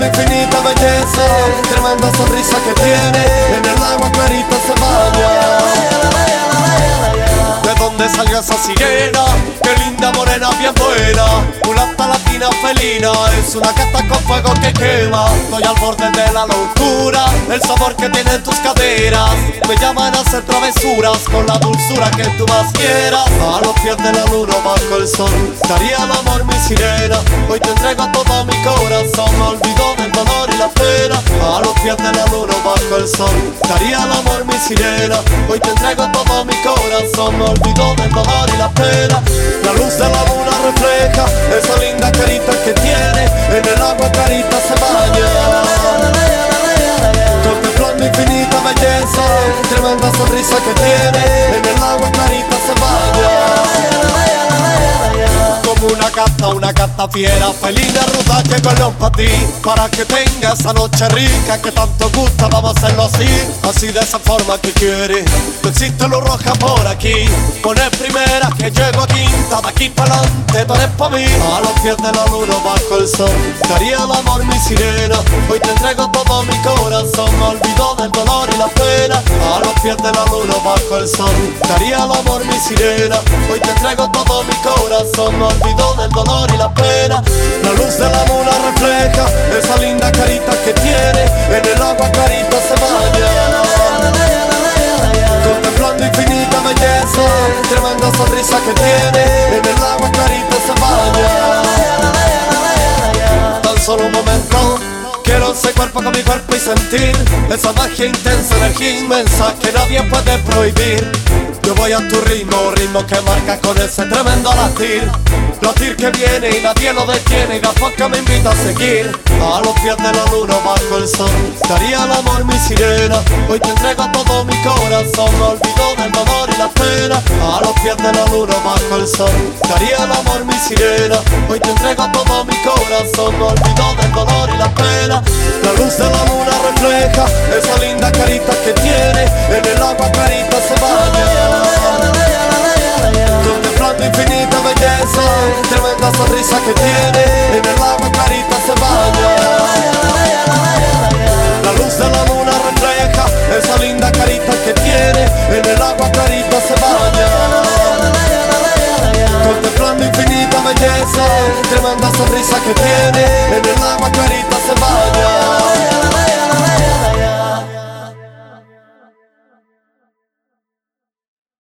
belleza, tremenda sonrisa que tiene, en el agua clarita se baña. ¿De dónde salió esa sirena? Qué linda morena, bien buena. Mulata latina felina, es una gata con fuego que quema. Estoy al borde de la locura, el sabor que tienen tus caderas. Me llaman a hacer travesuras con la dulzura que tú más quieras. A los pies de la luna el daría el amor mi sirena. Hoy te entrego todo mi corazón, me olvido del dolor y la pena. A los pies de la luna bajo el sol, daría el amor mi sirena. Hoy te entrego todo mi corazón, me olvido del dolor y la pena. La luz de la luna refleja esa linda carita que tiene, en el agua clarita se baña. Contemplando infinita belleza, tremenda sonrisa que tiene, gata fiera, felina ruda que peleó para ti, para que tenga esa noche rica que tanto gusta, vamos a hacerlo así, así de esa forma que quiere. No existe luz roja por aquí, pone primera que llego a quinta, de aquí para adelante tú eres pa' mí. A los pies de la luna bajo el sol, daría el amor mi sirena, hoy te entrego todo mi corazón, me olvido del dolor y la pena. A los pies de la luna bajo el sol, daría el amor mi sirena, hoy te entrego todo mi corazón, me olvido clarita se baña. Contemplando infinita belleza, tremenda sonrisa que tiene, en el agua clarita se baña. Tan solo un momento. Quiero ese cuerpo con mi cuerpo y sentir esa magia intensa, energía inmensa que nadie puede prohibir. Yo voy a tu ritmo, ritmo que marca con ese tremendo latir. Latir que viene y nadie lo detiene y la foca me invita a seguir. A los pies de la luna bajo el sol, daría el amor mi sirena. Hoy te entrego todo mi corazón, me olvido del dolor y la pena. A los pies de la luna bajo el sol, daría el amor mi sirena. Hoy te entrego todo mi corazón, me olvido del dolor y la pena. La luz de la luna refleja esa linda carita que tiene, en el agua en el agua clarita se baña. La luz de la luna refleja esa linda carita que tiene, en el agua clarita se baña. Contemplando infinita belleza, tremenda sonrisa que tiene,